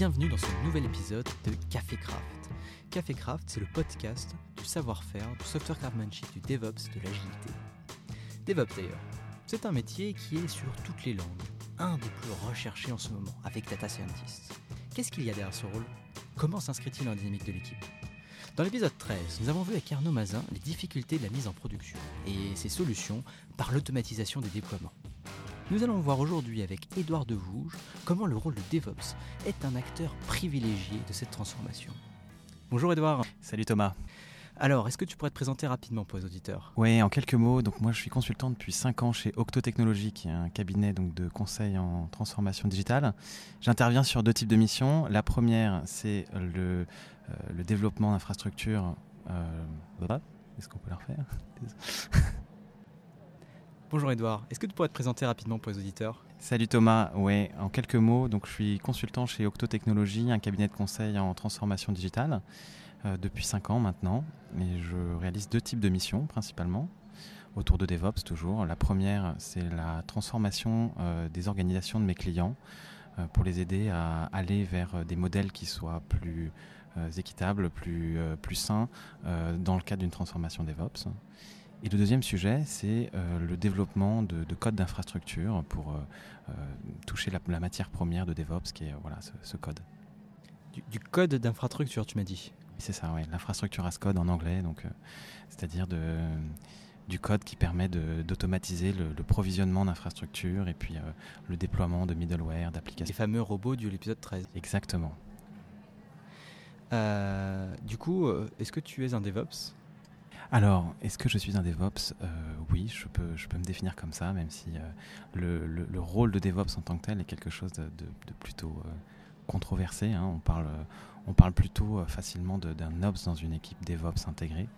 bienvenue dans ce nouvel épisode de Café Craft. Café Craft, c'est le podcast du savoir-faire, du software craftsmanship, du DevOps, de l'agilité. DevOps d'ailleurs, c'est un métier qui est sur toutes les langues, un des plus recherchés en ce moment avec Data Scientist. Qu'est-ce qu'il y a derrière ce rôle? Comment s'inscrit-il dans la dynamique de l'équipe? Dans l'épisode 13, nous avons vu avec Arnaud Mazin les difficultés de la mise en production et ses solutions par l'automatisation des déploiements. Nous allons voir aujourd'hui avec Édouard Devouge comment le rôle de DevOps est un acteur privilégié de cette transformation. Bonjour Édouard. Salut Thomas. Alors, est-ce que tu pourrais te présenter rapidement pour les auditeurs? Oui, en quelques mots. Donc moi, je suis consultant depuis 5 ans chez Octo Technologies, qui est un cabinet donc, de conseil en transformation digitale. J'interviens sur deux types de missions. La première, c'est le, euh, le développement d'infrastructures. Euh, Est-ce qu'on peut la refaire? Bonjour Edouard, est-ce que tu pourrais te présenter rapidement pour les auditeurs? Salut Thomas, ouais, en quelques mots, donc je suis consultant chez Octo Technologies, un cabinet de conseil en transformation digitale euh, depuis 5 ans maintenant, et je réalise deux types de missions principalement autour de DevOps toujours. La première, c'est la transformation euh, des organisations de mes clients euh, pour les aider à aller vers des modèles qui soient plus équitables, plus, plus sains dans le cadre d'une transformation DevOps. Et le deuxième sujet, c'est euh, le développement de, de codes d'infrastructure pour euh, euh, toucher la, la, matière première de DevOps, qui est voilà, ce, ce code. Du, du code d'infrastructure, tu m'as dit C'est ça, oui. L'infrastructure as code en anglais, donc c'est-à-dire de du code qui permet d'automatiser le, le, provisionnement d'infrastructures et puis euh, le déploiement de middleware, d'applications. Les fameux robots de l'épisode 13. Exactement. Euh, du coup, est-ce que tu es un DevOps? Alors, est-ce que je suis un DevOps? Euh, Oui, je peux, je peux me définir comme ça, même si euh, le, le, le, rôle de DevOps en tant que tel est quelque chose de, plutôt euh, controversé. Hein. On, parle, on parle plutôt facilement d'un Ops dans une équipe DevOps intégrée,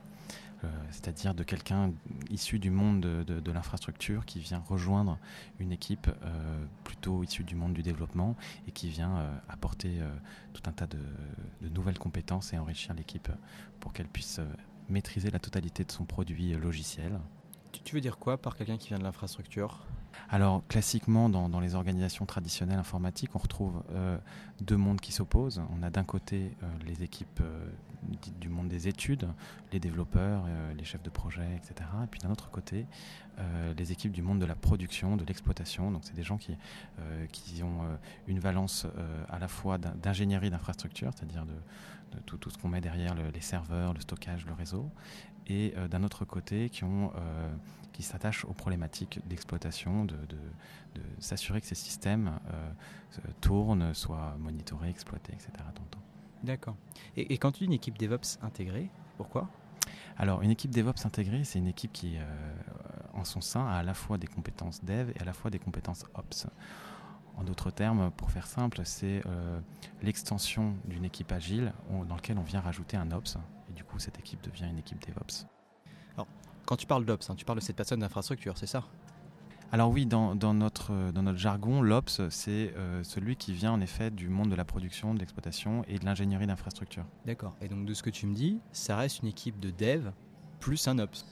c'est-à-dire de quelqu'un issu du monde de, de l'infrastructure qui vient rejoindre une équipe plutôt issue du monde du développement et qui vient apporter tout un tas de, nouvelles compétences et enrichir l'équipe pour qu'elle puisse maîtriser la totalité de son produit logiciel. Tu veux dire quoi par quelqu'un qui vient de l'infrastructure? Alors, classiquement, dans, dans, les organisations traditionnelles informatiques, on retrouve euh, deux mondes qui s'opposent. On a d'un côté euh, les équipes euh, du monde des études, les développeurs, euh, les chefs de projet, etc. Et puis d'un autre côté, euh, les équipes du monde de la production, de l'exploitation. Donc, c'est des gens qui, euh, qui ont une valence à la fois d'ingénierie d'infrastructure, c'est-à-dire de, de, tout, tout ce qu'on met derrière le, les serveurs, le stockage, le réseau, et d'un autre côté, qui ont qui s'attachent aux problématiques d'exploitation, de, de, de s'assurer que ces systèmes euh, tournent, soient monitorés, exploités, etc. D'accord. Et, et, quand tu dis une équipe DevOps intégrée, pourquoi? Alors, une équipe DevOps intégrée, c'est une équipe qui, euh, en son sein, a à la fois des compétences Dev et à la fois des compétences Ops. En d'autres termes, pour faire simple, c'est euh, l'extension d'une équipe agile dans laquelle on vient rajouter un Ops, et du coup, cette équipe devient une équipe DevOps. Alors, quand tu parles d'Ops, hein, tu parles de cette personne d'infrastructure, c'est ça? Alors oui, dans, dans, notre, dans notre jargon, l'Ops, c'est euh, celui qui vient en effet du monde de la production, de l'exploitation et de l'ingénierie d'infrastructure. D'accord. Et donc de ce que tu me dis, ça reste une équipe de dev plus un Ops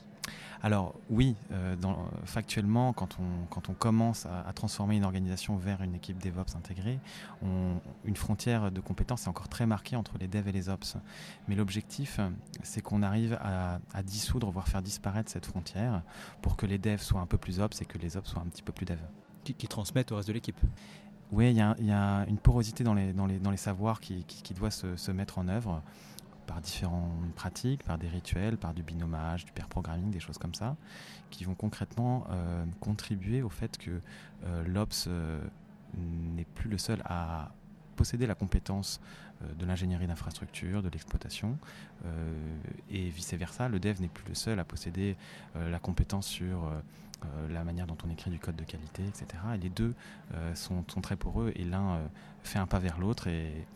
alors oui, euh, dans, factuellement, quand on, quand on commence à, à, transformer une organisation vers une équipe DevOps intégrée, on, une frontière de compétences est encore très marquée entre les devs et les ops. Mais l'objectif, c'est qu'on arrive à, à, dissoudre, voire faire disparaître cette frontière pour que les devs soient un peu plus ops et que les ops soient un petit peu plus devs. Qui, qui transmettent au reste de l'équipe oui, il y, y, a une porosité dans les, dans les, dans les savoirs qui, qui, qui doit se, se mettre en œuvre par différentes pratiques, par des rituels, par du binomage, du pair programming, des choses comme ça, qui vont concrètement euh, contribuer au fait que euh, l'Ops euh, n'est plus le seul à posséder la compétence euh, de l'ingénierie d'infrastructure, de l'exploitation, et vice-versa, le dev n'est plus le seul à posséder la compétence sur la manière dont on écrit du code de qualité, etc. Et les deux sont, très poreux, et l'un fait un pas vers l'autre, et,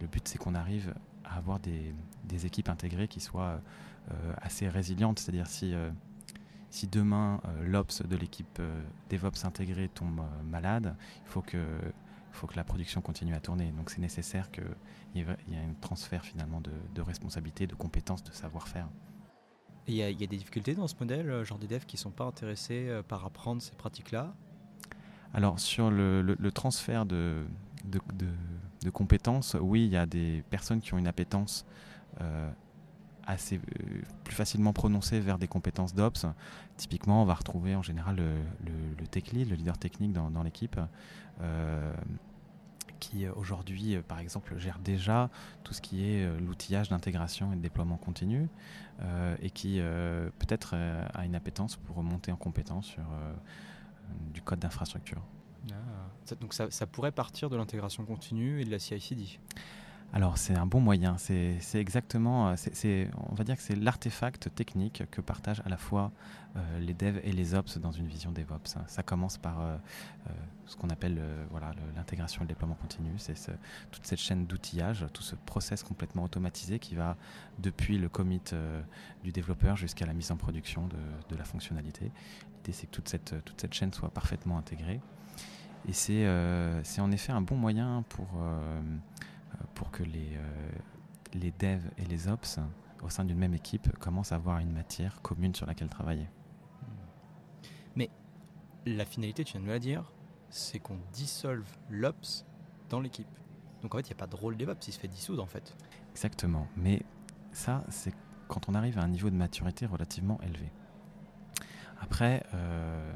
le but c'est qu'on arrive à avoir des, des, équipes intégrées qui soient euh, assez résilientes. C'est-à-dire si, euh, si demain euh, l'Ops de l'équipe DevOps intégrée tombe malade, il faut que, faut que la production continue à tourner. Donc c'est nécessaire qu'il y, ait un transfert finalement de, de responsabilité, de compétences, de savoir-faire. Il y, y, a des difficultés dans ce modèle, genre des devs qui ne sont pas intéressés par apprendre ces pratiques-là? Alors sur le, le, le transfert de, de, compétences, oui, il y a des personnes qui ont une appétence assez euh, plus facilement prononcé vers des compétences d'ops. Typiquement, on va retrouver en général le, tech lead, le leader technique dans, l'équipe, euh, qui euh, aujourd'hui, par exemple, gère déjà tout ce qui est l'outillage d'intégration et de déploiement continu, et qui peut-être a une appétence pour monter en compétence sur du code d'infrastructure. Ah. donc ça, ça pourrait partir de l'intégration continue et de la CI/CD alors c'est un bon moyen, c'est exactement, euh, on va dire que c'est l'artefact technique que partagent à la fois euh, les devs et les ops dans une vision DevOps. Ça commence par euh, ce qu'on appelle voilà l'intégration et le déploiement continu, c'est toute cette chaîne d'outillage, tout ce process complètement automatisé qui va depuis le commit du développeur jusqu'à la mise en production de, la fonctionnalité. L'idée c'est que toute cette, toute cette chaîne soit parfaitement intégrée. Et c'est en effet un bon moyen pour pour que les, euh, les devs et les ops au sein d'une même équipe commencent à avoir une matière commune sur laquelle travailler. Mais la finalité, tu viens de me la dire, c'est qu'on dissolve l'ops dans l'équipe. Donc en fait, il n'y a pas de rôle DevOps, il se fait dissoudre en fait. Exactement. Mais ça, c'est quand on arrive à un niveau de maturité relativement élevé. Après, euh,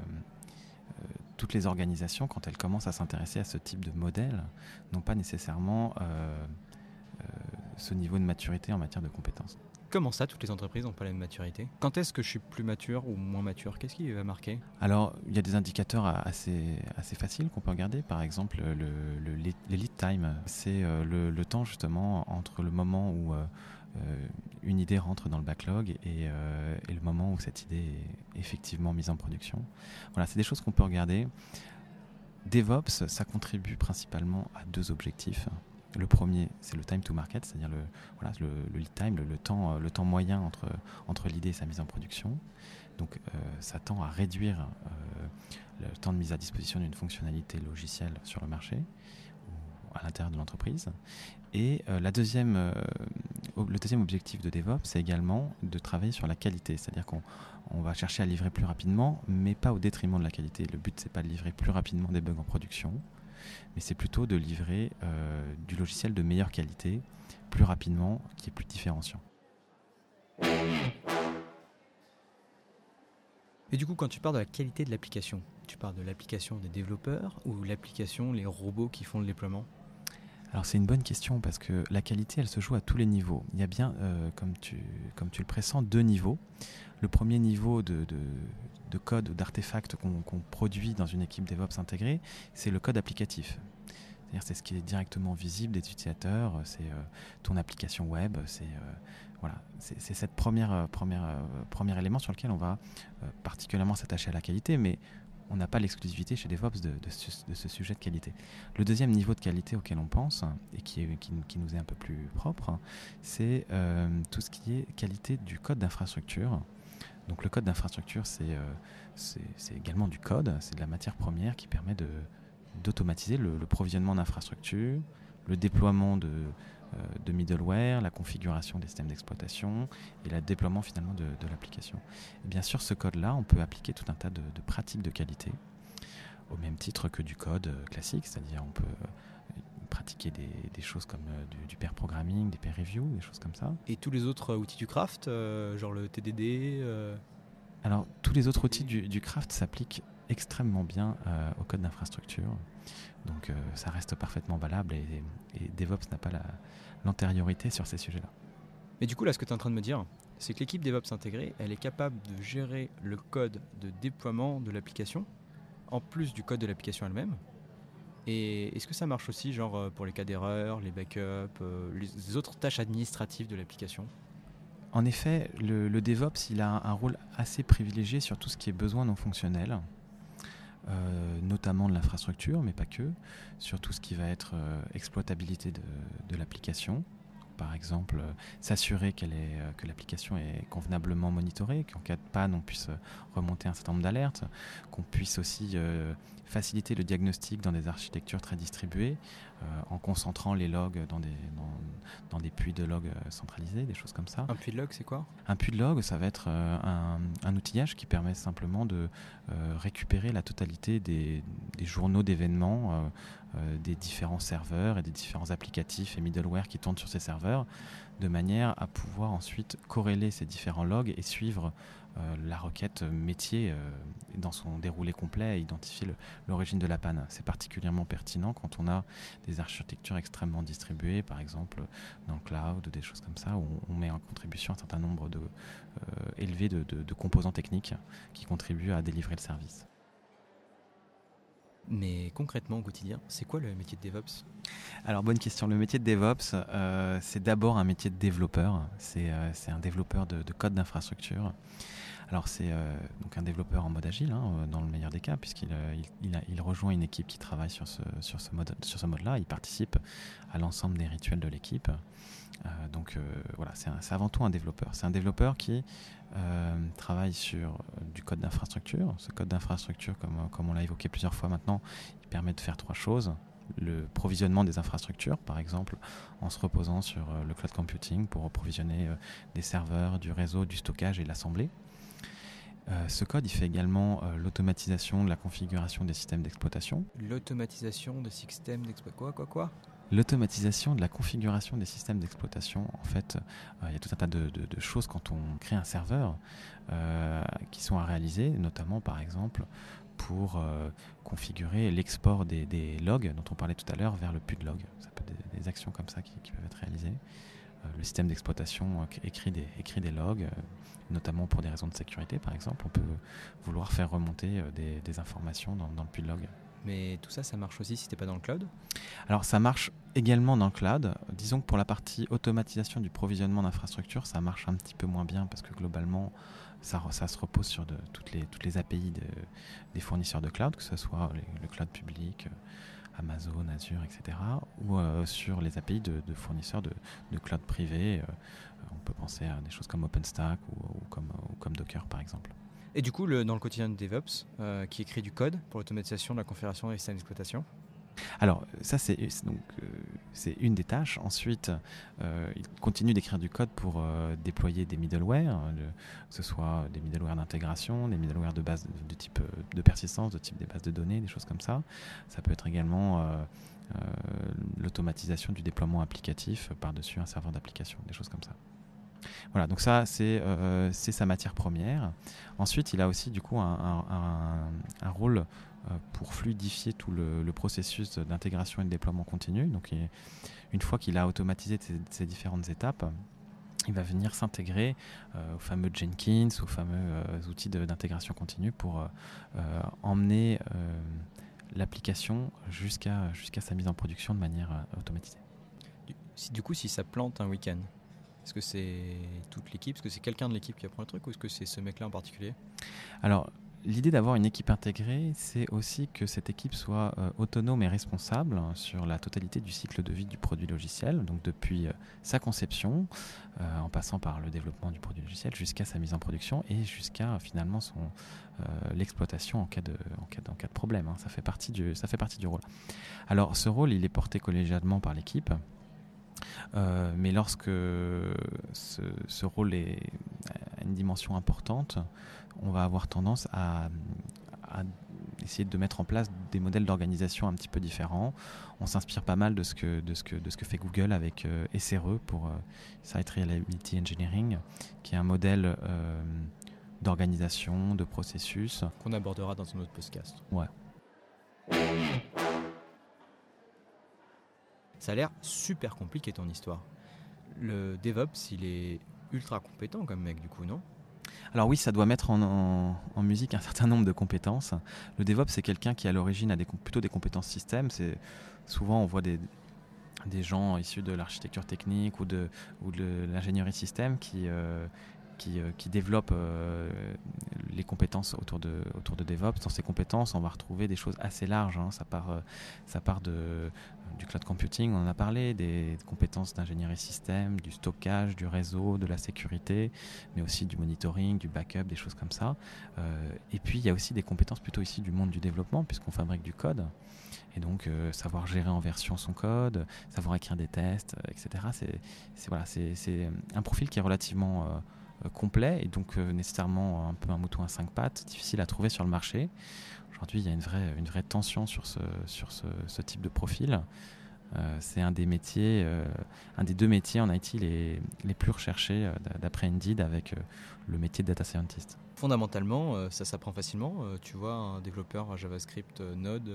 toutes les organisations, quand elles commencent à s'intéresser à ce type de modèle, n'ont pas nécessairement euh, euh, ce niveau de maturité en matière de compétences. Comment ça, toutes les entreprises n'ont pas la même maturité? Quand est-ce que je suis plus mature ou moins mature? Qu'est-ce qui va marquer? Alors, il y a des indicateurs assez, faciles qu'on peut regarder. Par exemple, le, lead time, c'est euh, le, temps justement entre le moment où euh, une idée rentre dans le backlog euh, et, le moment où cette idée est effectivement mise en production. Voilà, c'est des choses qu'on peut regarder. DevOps, ça contribue principalement à deux objectifs. Le premier, c'est le time to market, c'est-à-dire le, lead time, le, temps, le temps moyen entre, l'idée et sa mise en production. Donc euh, ça tend à réduire le temps de mise à disposition d'une fonctionnalité logicielle sur le marché ou à l'intérieur de l'entreprise. Et le deuxième objectif de DevOps, c'est également de travailler sur la qualité. C'est-à-dire qu'on va chercher à livrer plus rapidement, mais pas au détriment de la qualité. Le but, c'est pas de livrer plus rapidement des bugs en production, mais c'est plutôt de livrer euh, du logiciel de meilleure qualité, plus rapidement, qui est plus différenciant. Et du coup, quand tu parles de la qualité de l'application, tu parles de l'application des développeurs ou l'application, les robots qui font le déploiement? Alors c'est une bonne question parce que la qualité, elle se joue à tous les niveaux. Il y a bien, euh, comme, tu, comme tu le pressens, deux niveaux. Le premier niveau de, de, code ou d'artefact qu'on produit dans une équipe DevOps intégrée, c'est le code applicatif. C'est ce qui est directement visible des utilisateurs, c'est euh, ton application web, c'est euh, voilà, cette première, première, premier élément sur lequel on va particulièrement s'attacher à la qualité, mais on n'a pas l'exclusivité chez DevOps de, ce, sujet de qualité. Le deuxième niveau de qualité auquel on pense, et qui, nous est un peu plus propre, c'est euh, tout ce qui est qualité du code d'infrastructure. Donc le code d'infrastructure, c'est euh, également du code, c'est de la matière première qui permet d'automatiser le, provisionnement d'infrastructures, le déploiement de, euh, de middleware, la configuration des systèmes d'exploitation et le déploiement finalement de, l'application. bien sûr, ce code-là, on peut appliquer tout un tas de, pratiques de qualité, au même titre que du code euh, classique, c'est-à-dire on peut pratiquer des, choses comme du, pair programming, des pair review, des choses comme ça. Et tous les autres outils du craft, genre le TDD Alors, tous les autres outils du, du craft s'appliquent extrêmement bien au code d'infrastructure. Donc euh, ça reste parfaitement valable et, DevOps n'a pas l'antériorité sur ces sujets-là. Mais du coup, là, ce que tu es en train de me dire, c'est que l'équipe DevOps intégrée, elle est capable de gérer le code de déploiement de l'application, en plus du code de l'application elle-même. Et est-ce que ça marche aussi, genre euh, pour les cas d'erreur, les backups, euh, les autres tâches administratives de l'application? En effet, le, DevOps, il a un rôle assez privilégié sur tout ce qui est besoin non fonctionnel. Euh, notamment de l'infrastructure, mais pas que, sur tout ce qui va être exploitabilité de, l'application. Par exemple, euh, s'assurer est, que l'application est convenablement monitorée, qu'en cas de panne, on puisse remonter un certain nombre d'alertes, qu'on puisse aussi faciliter le diagnostic dans des architectures très distribuées, en concentrant les logs dans des, dans, des puits de logs centralisés, des choses comme ça. Un puits de log, c'est quoi? Un puits de log, ça va être un, un, outillage qui permet simplement de récupérer la totalité des, journaux d'événements des différents serveurs et des différents applicatifs et middleware qui tournent sur ces serveurs, de manière à pouvoir ensuite corréler ces différents logs et suivre euh, la requête métier euh, dans son déroulé complet et identifier l'origine de la panne. C'est particulièrement pertinent quand on a des architectures extrêmement distribuées, par exemple dans le cloud, des choses comme ça, où on met en contribution un certain nombre de, euh, élevé de composants techniques qui contribuent à délivrer le service. Mais concrètement au quotidien, c'est quoi le métier de DevOps? Alors bonne question. Le métier de DevOps, c'est d'abord un métier de développeur. C'est un développeur de, de code d'infrastructure. Alors c'est euh, donc un développeur en mode agile, hein, euh, dans le meilleur des cas, puisqu'il euh, il, rejoint une équipe qui travaille sur ce, sur ce mode sur ce mode-là. Il participe à l'ensemble des rituels de l'équipe. donc voilà, c'est avant tout un développeur. C'est un développeur qui travaille sur du code d'infrastructure. Ce code d'infrastructure, comme, comme on l'a évoqué plusieurs fois maintenant, il permet de faire trois choses le provisionnement des infrastructures, par exemple, en se reposant sur le cloud computing pour provisionner des serveurs, du réseau, du stockage et l'assemblée. Euh, ce code, il fait également euh, l'automatisation de la configuration des systèmes d'exploitation. L'automatisation des systèmes d'exploitation Quoi, quoi, quoi? L'automatisation de la configuration des systèmes d'exploitation. En fait, euh, il y a tout un tas de, choses quand on crée un serveur qui sont à réaliser, notamment par exemple pour configurer l'export des, logs dont on parlait tout à l'heure vers le PUD log. Ça peut être des, actions comme ça qui, qui peuvent être réalisées. Le système d'exploitation écrit des, écrit des logs, notamment pour des raisons de sécurité par exemple. On peut vouloir faire remonter euh, des, informations dans, dans, le pull log. Mais tout ça, ça marche aussi si tu n'es pas dans le cloud? Alors ça marche également dans le cloud. Disons que pour la partie automatisation du provisionnement d'infrastructures, ça marche un petit peu moins bien parce que globalement, ça, ça se repose sur de, toutes, les, toutes les API de, des fournisseurs de cloud, que ce soit le cloud public, euh, Amazon, Azure, etc., ou euh, sur les API de, fournisseurs de, cloud privé, on peut penser à des choses comme OpenStack ou, comme, Docker par exemple. Et du coup, dans le quotidien de DevOps, euh, qui écrit du code pour l'automatisation de la configuration des systèmes d'exploitation alors ça c'est donc euh, une des tâches. Ensuite, euh, il continue d'écrire du code pour déployer des middleware, que ce soit des middleware d'intégration, des middleware de base de, type de persistance, de type des bases de données, des choses comme ça. Ça peut être également l'automatisation du déploiement applicatif par-dessus un serveur d'application, des choses comme ça. Voilà, donc ça, euh, c'est sa matière première. Ensuite, il a aussi du coup un, rôle euh, pour fluidifier tout le, processus d'intégration et de déploiement continu. Donc, une fois qu'il a automatisé ces, différentes étapes, il va venir s'intégrer euh, aux fameux Jenkins, aux fameux outils d'intégration continue pour emmener l'application jusqu'à sa mise en production de manière automatisée. Du coup, si ça plante un week-end, est-ce que c'est toute l'équipe? Est-ce que c'est quelqu'un de l'équipe qui apprend le truc ou est-ce que c'est ce mec-là en particulier? Alors, l'idée d'avoir une équipe intégrée, c'est aussi que cette équipe soit euh, autonome et responsable sur la totalité du cycle de vie du produit logiciel, donc depuis euh, sa conception, euh, en passant par le développement du produit logiciel, jusqu'à sa mise en production et jusqu'à finalement son l'exploitation en cas de problème. Hein. Ça fait partie du rôle. Alors, ce rôle, il est porté collégialement par l'équipe. Euh, mais lorsque ce, rôle est, a une dimension importante, on va avoir tendance à, essayer de mettre en place des modèles d'organisation un petit peu différents. On s'inspire pas mal de ce que, de ce que, de ce que fait Google avec euh, SRE pour euh, Site Reliability Engineering, qui est un modèle d'organisation, de processus. Qu'on abordera dans un autre podcast. Ouais. Ça a l'air super compliqué ton histoire. Le DevOps, il est ultra compétent comme mec, du coup, non? Alors oui, ça doit mettre en, musique un certain nombre de compétences. Le DevOps, c'est quelqu'un qui à l'origine a plutôt des compétences système. C'est souvent on voit des, gens issus de l'architecture technique ou de, l'ingénierie système qui, euh, euh, qui développe euh, les compétences autour de, DevOps. Dans ces compétences, on va retrouver des choses assez larges. Hein. Euh, ça part de, du cloud computing, on en a parlé, des compétences d'ingénierie système, du stockage, du réseau, de la sécurité, mais aussi du monitoring, du backup, des choses comme ça. et puis, il y a aussi des compétences plutôt ici du monde du développement, puisqu'on fabrique du code. Et donc, savoir gérer en version son code, savoir écrire des tests, etc. C'est voilà, un profil qui est relativement complet et donc nécessairement un peu un mouton à cinq pattes, difficile à trouver sur le marché. Aujourd'hui, il y a une vraie, une vraie tension sur ce, sur ce, type de profil. Euh, c'est un des métiers, euh, un des deux métiers en IT les, les plus recherchés euh, d'après Indeed avec le métier de data scientist. Fondamentalement, ça s'apprend facilement. tu vois un développeur JavaScript Node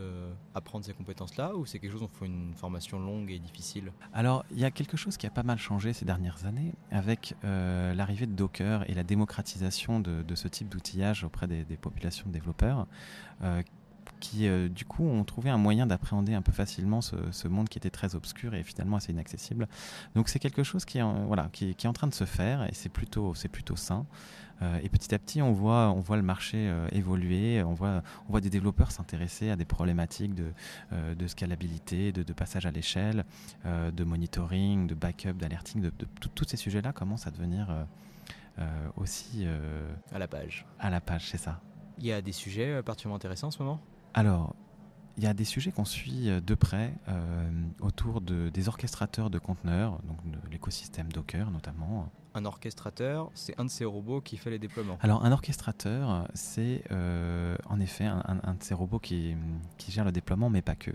apprendre ces compétences-là ou c'est quelque chose où il faut une formation longue et difficile? Alors, il y a quelque chose qui a pas mal changé ces dernières années avec l'arrivée de Docker et la démocratisation de, ce type d'outillage auprès des, populations de développeurs qui euh, du coup ont trouvé un moyen d'appréhender un peu facilement ce, monde qui était très obscur et finalement assez inaccessible. Donc c'est quelque chose qui est, en train de se faire et c'est plutôt sain. Euh, et petit à petit, on voit, on voit le marché euh, évoluer, on voit, on voit des développeurs s'intéresser à des problématiques de, de scalabilité, de, de, passage à l'échelle, de monitoring, de backup, d'alerting, de, tous ces sujets-là commencent à devenir aussi à la page. À la page, c'est ça. Il y a des sujets particulièrement intéressants en ce moment? Alors, il y a des sujets qu'on suit euh, de près euh, autour de, des orchestrateurs de conteneurs, donc de l'écosystème Docker notamment. Un orchestrateur, c'est un de ces robots qui fait les déploiements. Alors un orchestrateur, c'est euh, en effet un, de ces robots qui, qui, gère le déploiement, mais pas que.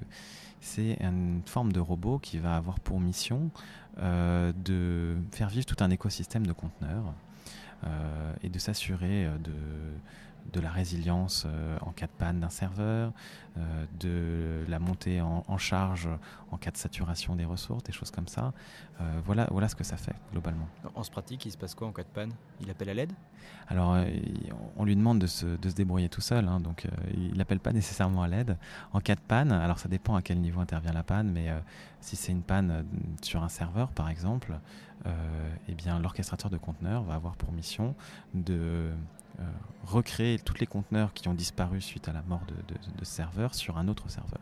C'est une forme de robot qui va avoir pour mission de faire vivre tout un écosystème de conteneurs et de s'assurer de de la résilience euh, en cas de panne d'un serveur, euh, de la montée en, charge en cas de saturation des ressources, des choses comme ça. Euh, voilà, voilà ce que ça fait globalement. En ce pratique, il se passe quoi en cas de panne Il appelle à l'aide? Alors, on lui demande de se, débrouiller tout seul, hein, donc il n'appelle pas nécessairement à l'aide. En cas de panne, alors ça dépend à quel niveau intervient la panne, mais si c'est une panne sur un serveur par exemple, eh bien l'orchestrateur de conteneurs va avoir pour mission de recréer tous les conteneurs qui ont disparu suite à la mort de, serveurs sur un autre serveur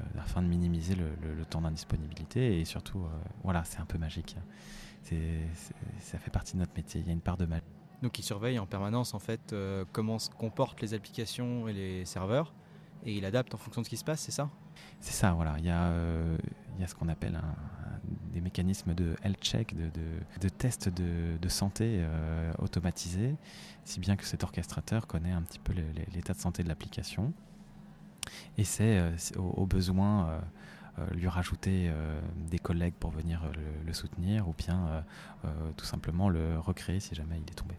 euh, afin de minimiser le, temps d'indisponibilité et surtout euh, voilà c'est un peu magique. Ça fait partie de notre métier. Il y a une part de magie. Donc il surveille en permanence en fait comment se comportent les applications et les serveurs et il adapte en fonction de ce qui se passe c'est ça? C'est ça voilà il y a, a ce qu'on appelle des mécanismes de health check, de, de, tests de, santé euh, automatisés, si bien que cet orchestrateur connaît un petit peu l'état de santé de l'application et c'est euh, au, besoin euh, lui rajouter des collègues pour venir le, soutenir ou bien tout simplement le recréer si jamais il est tombé.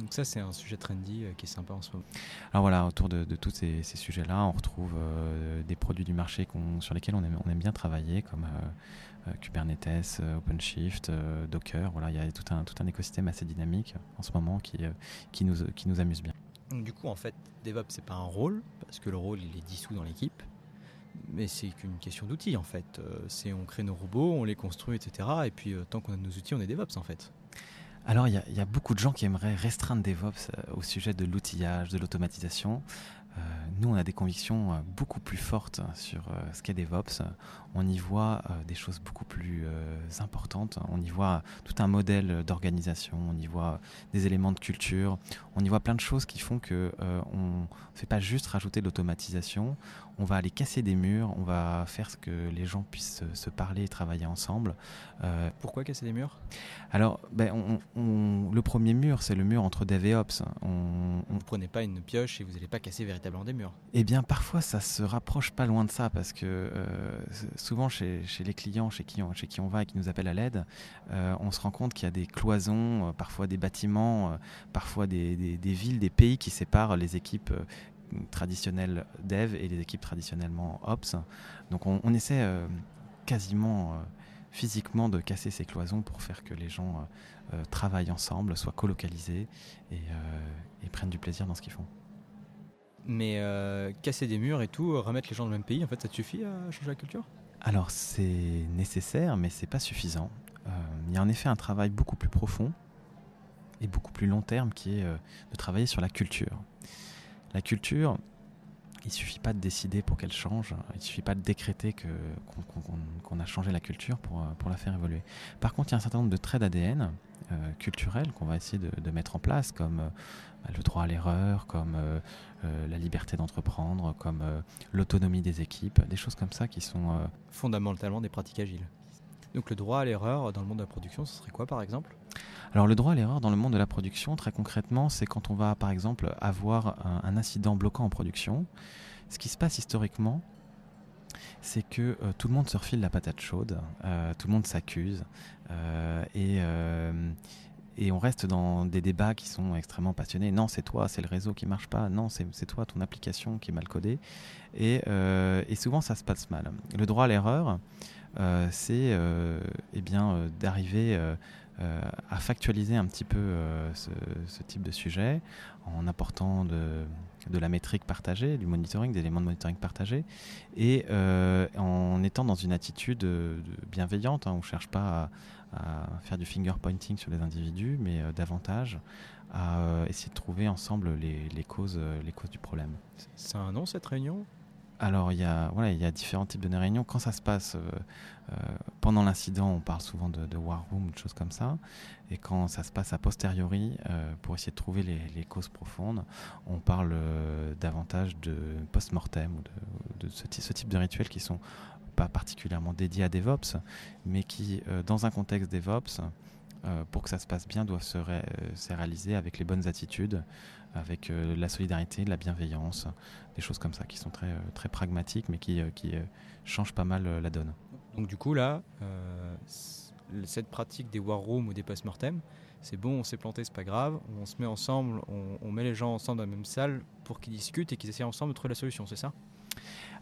Donc ça, c'est un sujet trendy qui est sympa en ce moment. Alors voilà, autour de, tous ces, sujets-là, on retrouve des produits du marché sur lesquels on aime, on aime, bien travailler, comme euh, Kubernetes, euh, OpenShift, euh, Docker. Voilà, il y a tout un, tout un écosystème assez dynamique en ce moment qui, qui, nous, qui nous amuse bien. du coup, en fait, DevOps, c'est pas un rôle, parce que le rôle, il est dissous dans l'équipe. Mais c'est qu'une question d'outils, en fait. C'est on crée nos robots, on les construit, etc. Et puis, tant qu'on a nos outils, on est DevOps, en fait. Alors, il y, a beaucoup de gens qui aimeraient restreindre DevOps au sujet de l'outillage, de l'automatisation. Euh, nous, on a des convictions euh, beaucoup plus fortes sur euh, ce qu'est DevOps. On y voit des choses beaucoup plus importantes. On y voit tout un modèle d'organisation. On y voit des éléments de culture. On y voit plein de choses qui font que on ne fait pas juste rajouter de l'automatisation. On va aller casser des murs. On va faire ce que les gens puissent se parler et travailler ensemble. Pourquoi casser des murs? Alors, ben, le premier mur, c'est le mur entre Dev et Ops. On, ne prenez pas une pioche et vous n'allez pas casser véritablement des murs Eh bien, parfois, ça se rapproche pas loin de ça parce que euh, souvent, chez, les clients chez qui, on, chez qui on va et qui nous appellent à l'aide, euh, on se rend compte qu'il y a des cloisons, euh, parfois des bâtiments, parfois des, villes, des pays qui séparent les équipes traditionnelles dev et les équipes traditionnellement ops. Donc, on, essaie quasiment physiquement de casser ces cloisons pour faire que les gens travaillent ensemble, soient colocalisés et prennent du plaisir dans ce qu'ils font. Mais euh, casser des murs et tout, remettre les gens dans le même pays, en fait, ça te suffit à changer la culture? Alors, c'est nécessaire, mais c'est pas suffisant. Euh, il y a en effet un travail beaucoup plus profond et beaucoup plus long terme qui est euh, de travailler sur la culture. La culture, il suffit pas de décider pour qu'elle change, il suffit pas de décréter qu'on a changé la culture pour, pour la faire évoluer. Par contre, il y a un certain nombre de traits d'ADN culturels qu'on va essayer de, mettre en place, comme le droit à l'erreur, comme euh, euh, la liberté d'entreprendre, comme euh, l'autonomie des équipes, des choses comme ça qui sont fondamentalement des pratiques agiles. Donc le droit à l'erreur dans le monde de la production, ce serait quoi par exemple? Alors le droit à l'erreur dans le monde de la production, très concrètement, c'est quand on va par exemple avoir un, incident bloquant en production. Ce qui se passe historiquement, c'est que euh, tout le monde se refile la patate chaude, euh, tout le monde s'accuse, euh, et, et, on reste dans des débats qui sont extrêmement passionnés. Non, c'est toi, c'est le réseau qui marche pas. Non, c'est toi, ton application qui est mal codée. Et, et, souvent, ça se passe mal. Le droit à l'erreur, c'est eh bien d'arriver euh, à factualiser un petit peu euh, ce, type de sujet en apportant de, la métrique partagée, du monitoring, des éléments de monitoring partagés, et euh, en étant dans une attitude bienveillante. Hein, on ne cherche pas à, faire du finger pointing sur les individus, mais davantage à essayer de trouver ensemble les, les, causes, les causes du problème. C'est un nom cette réunion? Alors, il y, a, voilà, il y a différents types de réunions. Quand ça se passe euh, euh, pendant l'incident, on parle souvent de, war room, de choses comme ça. Et quand ça se passe a posteriori, euh, pour essayer de trouver les, causes profondes, on parle davantage de post-mortem ou de, ce, type de rituels qui sont pas particulièrement dédiés à DevOps, mais qui, dans un contexte DevOps, pour que ça se passe bien, doivent se réaliser avec les bonnes attitudes, avec euh, la solidarité, la bienveillance, des choses comme ça qui sont très, euh, très pragmatiques mais qui, euh, qui changent pas mal la donne. Donc du coup là, cette pratique des war rooms ou des post-mortem, c'est bon, on s'est planté, c'est pas grave, on se met ensemble, on, on, met les gens ensemble dans la même salle pour qu'ils discutent et qu'ils essaient ensemble de trouver la solution, c'est ça?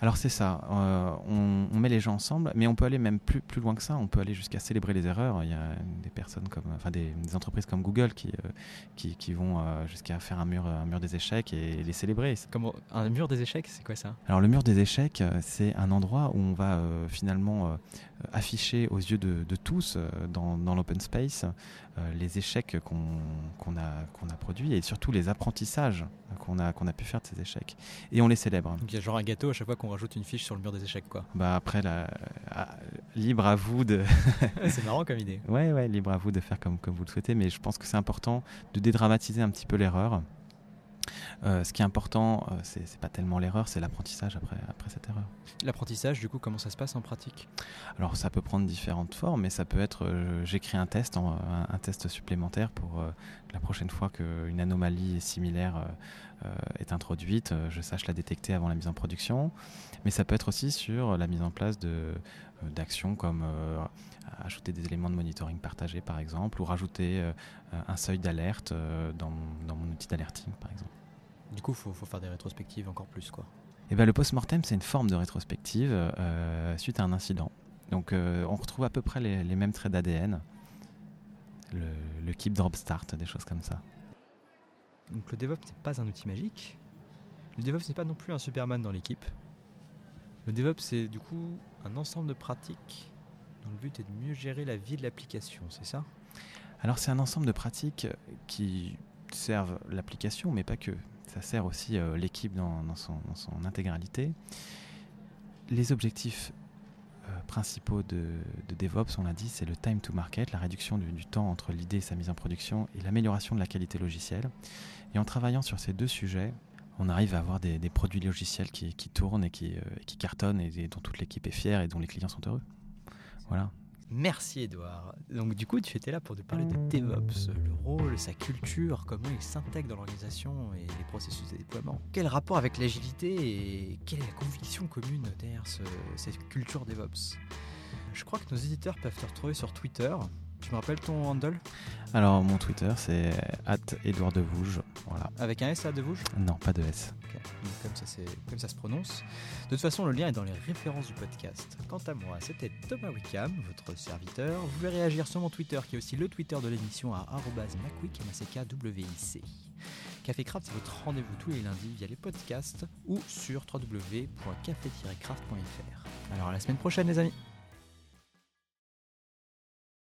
Alors c'est ça, euh, on, met les gens ensemble, mais on peut aller même plus, plus loin que ça, on peut aller jusqu'à célébrer les erreurs. Il y a des personnes comme, enfin des, entreprises comme Google qui, euh, qui, vont euh, jusqu'à faire un mur, un mur des échecs et les célébrer. Comment, un mur des échecs, c'est quoi ça? Alors le mur des échecs, c'est un endroit où on va finalement afficher aux yeux de, tous dans, dans l'open space les échecs qu'on a, qu'on a produits et surtout les apprentissages qu'on a, qu'on a pu faire de ces échecs. Et on les célèbre. Donc il y a genre un gâteau à chaque fois qu'on rajoute une fiche sur le mur des échecs, quoi. Bah après, la, libre à vous de. c'est marrant comme idée. Ouais, ouais, libre à vous de faire comme, comme vous le souhaitez, mais je pense que c'est important de dédramatiser un petit peu l'erreur. Euh, ce qui est important, euh, c'est pas tellement l'erreur, c'est l'apprentissage après, après cette erreur. L'apprentissage, du coup, comment ça se passe en pratique? Alors, ça peut prendre différentes formes, mais ça peut être euh, j'écris un test, un, un, test supplémentaire pour la prochaine fois qu'une anomalie similaire est introduite, je sache la détecter avant la mise en production. Mais ça peut être aussi sur la mise en place d'actions comme ajouter des éléments de monitoring partagés, par exemple, ou rajouter un seuil d'alerte dans, dans mon outil d'alerting, par exemple. Du coup, il faut, faire des rétrospectives encore plus. quoi. Et eh ben, le post-mortem, c'est une forme de rétrospective euh, suite à un incident. Donc euh, on retrouve à peu près les, mêmes traits d'ADN, le, le, keep drop start, des choses comme ça. Donc le DevOps n'est pas un outil magique. Le DevOps n'est pas non plus un Superman dans l'équipe. Le DevOps c'est du coup un ensemble de pratiques dont le but est de mieux gérer la vie de l'application, c'est ça? Alors c'est un ensemble de pratiques qui servent l'application, mais pas que ça sert aussi euh, l'équipe dans, son, intégralité. Les objectifs euh, principaux de, DevOps, on l'a dit, c'est le time to market, la réduction du, temps entre l'idée et sa mise en production et l'amélioration de la qualité logicielle. Et en travaillant sur ces deux sujets, on arrive à avoir des, produits logiciels qui, tournent et qui, euh, qui cartonnent et, dont toute l'équipe est fière et dont les clients sont heureux. Voilà. Merci Edouard. Donc du coup, tu étais là pour nous parler de DevOps, le rôle, sa culture, comment il s'intègre dans l'organisation et les processus de déploiement. Quel rapport avec l'agilité et quelle est la conviction commune derrière cette culture DevOps? Je crois que nos éditeurs peuvent te retrouver sur Twitter tu me rappelles ton handle? Alors, mon Twitter, c'est Edouard de Vouge. Voilà. Avec un S à de Vouge Non, pas de S. comme, ça, comme ça se prononce. De toute façon, le lien est dans les références du podcast. Quant à moi, c'était Thomas Wickham, votre serviteur. Vous pouvez réagir sur mon Twitter, qui est aussi le Twitter de l'émission à macwick, Café Craft, c'est votre rendez-vous tous les lundis via les podcasts ou sur www.café-craft.fr. Alors à la semaine prochaine les amis